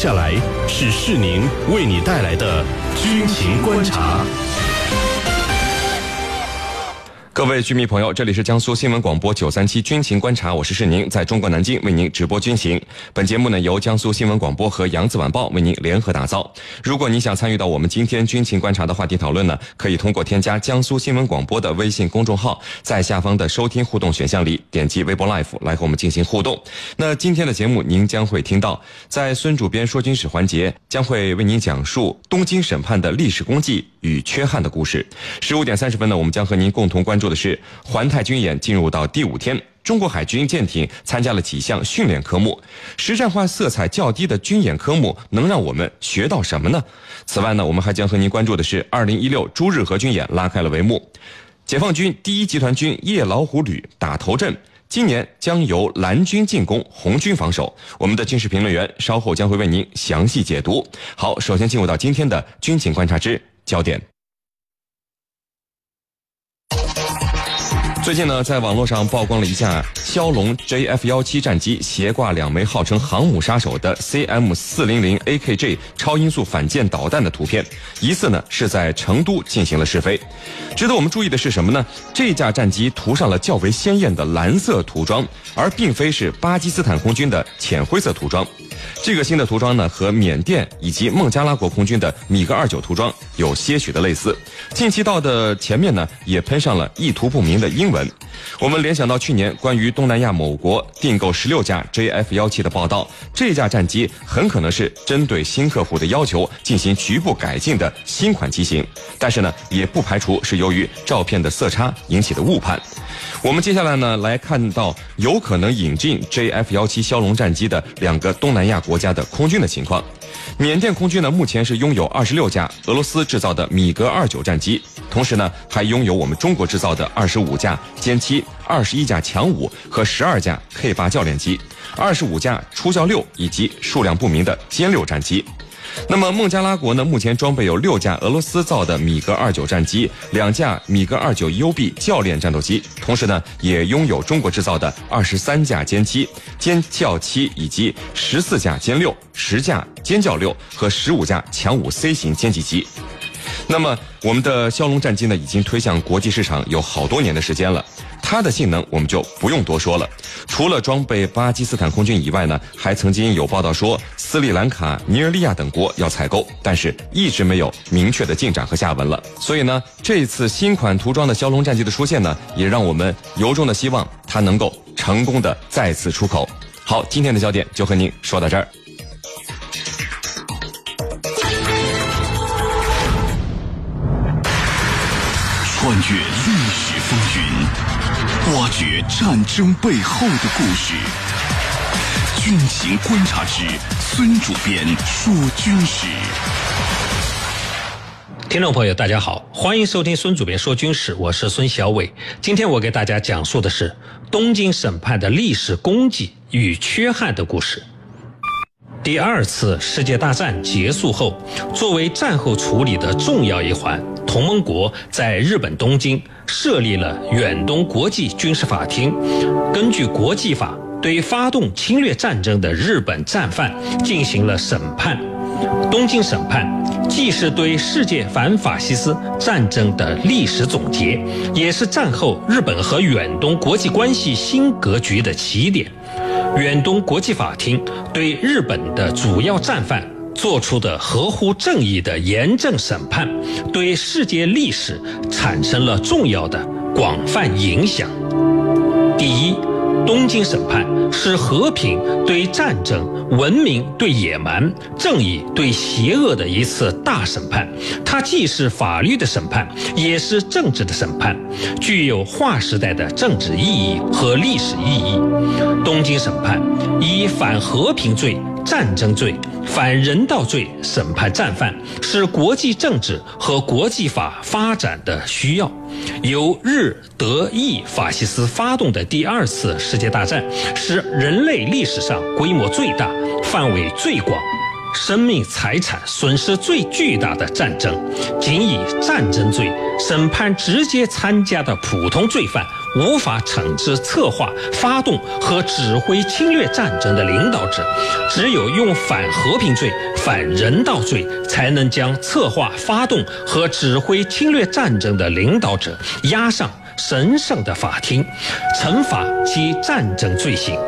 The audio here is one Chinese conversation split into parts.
下来是世宁为你带来的军情观察。各位居民朋友，这里是江苏新闻广播九三七军情观察，我是世宁，在中国南京为您直播军情。本节目呢由江苏新闻广播和扬子晚报为您联合打造。如果你想参与到我们今天军情观察的话题讨论呢，可以通过添加江苏新闻广播的微信公众号，在下方的收听互动选项里点击微博 Live 来和我们进行互动。那今天的节目您将会听到，在孙主编说军史环节将会为您讲述东京审判的历史功绩与缺憾的故事。十五点三十分呢，我们将和您共同关注。的是环太军演进入到第五天，中国海军舰艇参加了几项训练科目，实战化色彩较低的军演科目能让我们学到什么呢？此外呢，我们还将和您关注的是二零一六朱日和军演拉开了帷幕，解放军第一集团军夜老虎旅打头阵，今年将由蓝军进攻，红军防守。我们的军事评论员稍后将会为您详细解读。好，首先进入到今天的军情观察之焦点。最近呢，在网络上曝光了一架枭龙 JF 幺七战机斜挂两枚号称航母杀手的 CM 四零零 AKG 超音速反舰导弹的图片，疑似呢是在成都进行了试飞。值得我们注意的是什么呢？这架战机涂上了较为鲜艳的蓝色涂装，而并非是巴基斯坦空军的浅灰色涂装。这个新的涂装呢，和缅甸以及孟加拉国空军的米格二九涂装有些许的类似。进气道的前面呢，也喷上了意图不明的英文。我们联想到去年关于东南亚某国订购十六架 JF 幺七的报道，这架战机很可能是针对新客户的要求进行局部改进的新款机型。但是呢，也不排除是由于照片的色差引起的误判。我们接下来呢，来看到有可能引进 JF 幺七枭龙战机的两个东南亚国家的空军的情况。缅甸空军呢，目前是拥有二十六架俄罗斯制造的米格二九战机，同时呢，还拥有我们中国制造的二十五架歼七、二十一架强五和十二架 K 八教练机，二十五架初教六以及数量不明的歼六战机。那么孟加拉国呢？目前装备有六架俄罗斯造的米格二九战机，两架米格二九 UB 教练战斗机，同时呢，也拥有中国制造的二十三架歼七、歼教七以及十四架歼六、十架歼教六和十五架强五 C 型歼击机。那么，我们的枭龙战机呢，已经推向国际市场有好多年的时间了。它的性能我们就不用多说了。除了装备巴基斯坦空军以外呢，还曾经有报道说斯里兰卡、尼日利亚等国要采购，但是一直没有明确的进展和下文了。所以呢，这次新款涂装的枭龙战机的出现呢，也让我们由衷的希望它能够成功的再次出口。好，今天的焦点就和您说到这儿。挖掘战争背后的故事。军情观察之孙主编说军事。听众朋友，大家好，欢迎收听孙主编说军事，我是孙小伟。今天我给大家讲述的是东京审判的历史功绩与缺憾的故事。第二次世界大战结束后，作为战后处理的重要一环，同盟国在日本东京设立了远东国际军事法庭，根据国际法对发动侵略战争的日本战犯进行了审判。东京审判既是对世界反法西斯战争的历史总结，也是战后日本和远东国际关系新格局的起点。远东国际法庭对日本的主要战犯做出的合乎正义的严正审判，对世界历史产生了重要的广泛影响。第一，东京审判是和平对战争、文明对野蛮、正义对邪恶的一次大审判。它既是法律的审判，也是政治的审判，具有划时代的政治意义和历史意义。东京审判以反和平罪、战争罪、反人道罪审判战犯，是国际政治和国际法发展的需要。由日、德、意法西斯发动的第二次世界大战，是人类历史上规模最大、范围最广、生命财产损失最巨大的战争，仅以战争罪审判直接参加的普通罪犯，无法惩治策划、发动和指挥侵略战争的领导者，只有用反和平罪、反人道罪，才能将策划、发动和指挥侵略战争的领导者押上神圣的法庭，惩罚其战争罪行。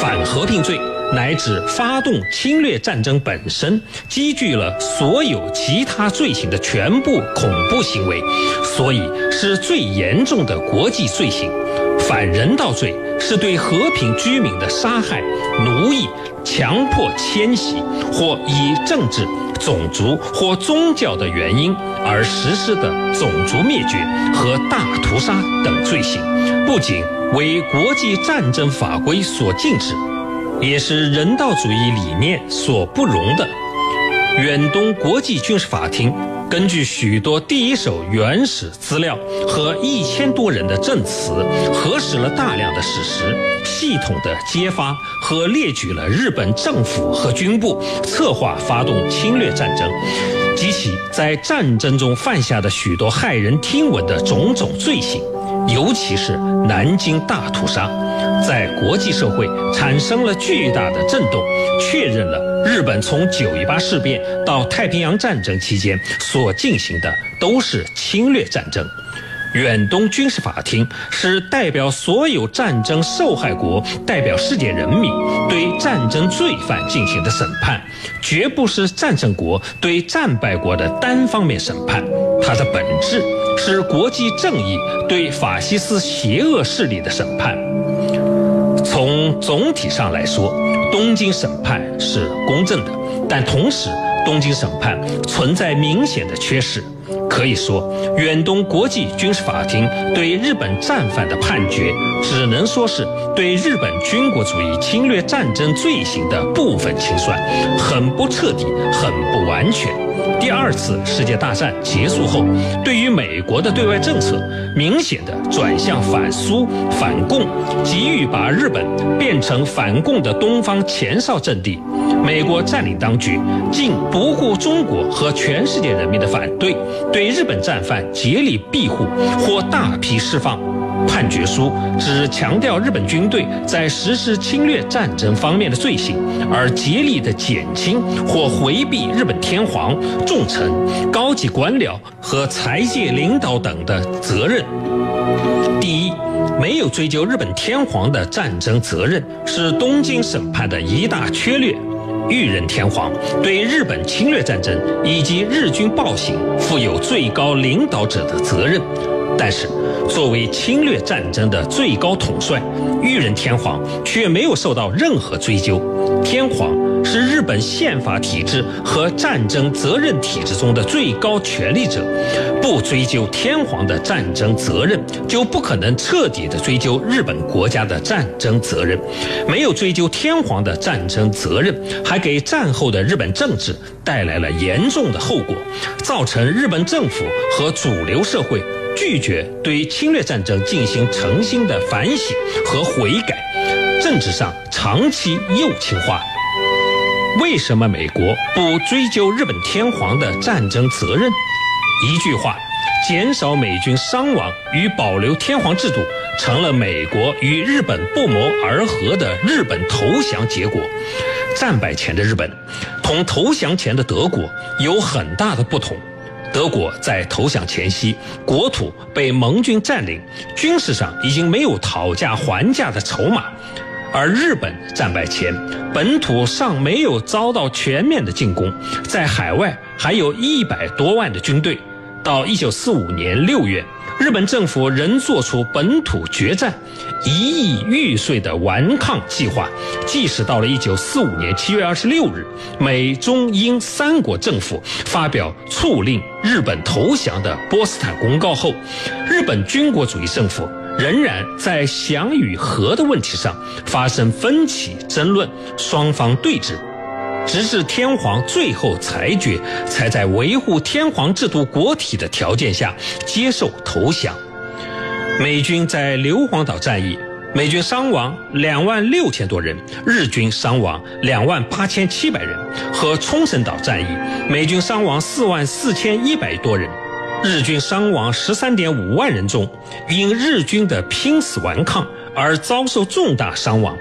反和平罪。乃至发动侵略战争本身积聚了所有其他罪行的全部恐怖行为，所以是最严重的国际罪行。反人道罪是对和平居民的杀害、奴役、强迫迁徙，或以政治、种族或宗教的原因而实施的种族灭绝和大屠杀等罪行，不仅为国际战争法规所禁止。也是人道主义理念所不容的。远东国际军事法庭根据许多第一手原始资料和一千多人的证词，核实了大量的事实，系统的揭发和列举了日本政府和军部策划发动侵略战争及其在战争中犯下的许多骇人听闻的种种罪行，尤其是南京大屠杀。在国际社会产生了巨大的震动，确认了日本从九一八事变到太平洋战争期间所进行的都是侵略战争。远东军事法庭是代表所有战争受害国、代表世界人民对战争罪犯进行的审判，绝不是战胜国对战败国的单方面审判。它的本质是国际正义对法西斯邪恶势力的审判。总体上来说，东京审判是公正的，但同时，东京审判存在明显的缺失。可以说，远东国际军事法庭对日本战犯的判决，只能说是对日本军国主义侵略战争罪行的部分清算，很不彻底，很不完全。第二次世界大战结束后，对于美国的对外政策明显的转向反苏反共，急于把日本变成反共的东方前哨阵地。美国占领当局竟不顾中国和全世界人民的反对，对日本战犯竭力庇护或大批释放。判决书只强调日本军队在实施侵略战争方面的罪行，而竭力的减轻或回避日本天皇、重臣、高级官僚和财界领导等的责任。第一，没有追究日本天皇的战争责任，是东京审判的一大缺略。裕仁天皇对日本侵略战争以及日军暴行负有最高领导者的责任。但是，作为侵略战争的最高统帅，裕仁天皇却没有受到任何追究。天皇是日本宪法体制和战争责任体制中的最高权力者，不追究天皇的战争责任，就不可能彻底的追究日本国家的战争责任。没有追究天皇的战争责任，还给战后的日本政治带来了严重的后果，造成日本政府和主流社会。拒绝对侵略战争进行诚心的反省和悔改，政治上长期右倾化。为什么美国不追究日本天皇的战争责任？一句话，减少美军伤亡与保留天皇制度，成了美国与日本不谋而合的日本投降结果。战败前的日本，同投降前的德国有很大的不同。德国在投降前夕，国土被盟军占领，军事上已经没有讨价还价的筹码；而日本战败前，本土尚没有遭到全面的进攻，在海外还有一百多万的军队。到一九四五年六月。日本政府仍做出本土决战、一亿玉碎的顽抗计划，即使到了一九四五年七月二十六日，美中英三国政府发表促令日本投降的波茨坦公告后，日本军国主义政府仍然在降与和的问题上发生分歧争论，双方对峙。直至天皇最后裁决，才在维护天皇制度国体的条件下接受投降。美军在硫磺岛战役美军伤亡两万六千多人，日军伤亡两万八千七百人；和冲绳岛战役，美军伤亡四万四千一百多人，日军伤亡十三点五万人中，因日军的拼死顽抗而遭受重大伤亡。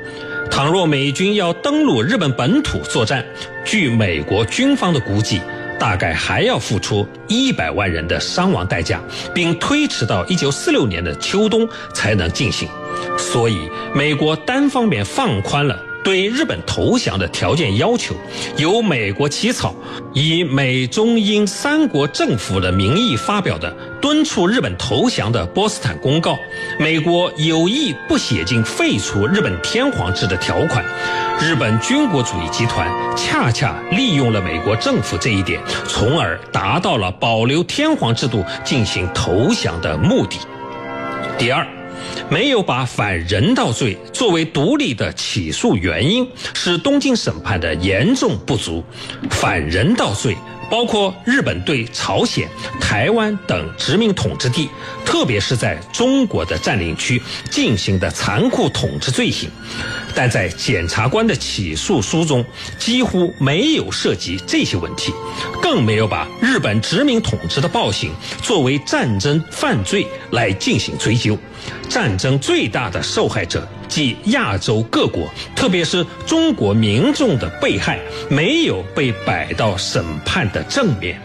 倘若美军要登陆日本本土作战，据美国军方的估计。大概还要付出一百万人的伤亡代价，并推迟到一九四六年的秋冬才能进行。所以，美国单方面放宽了对日本投降的条件要求，由美国起草，以美中英三国政府的名义发表的敦促日本投降的波斯坦公告。美国有意不写进废除日本天皇制的条款。日本军国主义集团恰恰利用了美国政府这一点，从而达到了保留天皇制度进行投降的目的。第二，没有把反人道罪作为独立的起诉原因，是东京审判的严重不足。反人道罪。包括日本对朝鲜、台湾等殖民统治地，特别是在中国的占领区进行的残酷统治罪行，但在检察官的起诉书中几乎没有涉及这些问题，更没有把日本殖民统治的暴行作为战争犯罪来进行追究。战争最大的受害者。即亚洲各国，特别是中国民众的被害，没有被摆到审判的正面。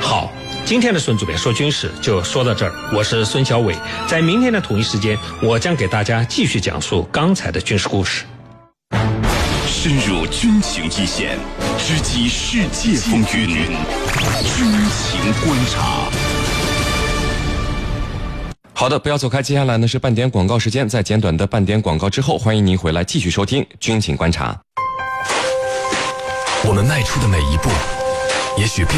好，今天的孙主编说军事就说到这儿，我是孙小伟，在明天的同一时间，我将给大家继续讲述刚才的军事故事。深入军情一线，直击世界风云，军情观察。好的，不要走开。接下来呢是半点广告时间，在简短的半点广告之后，欢迎您回来继续收听军情观察。我们迈出的每一步，也许并。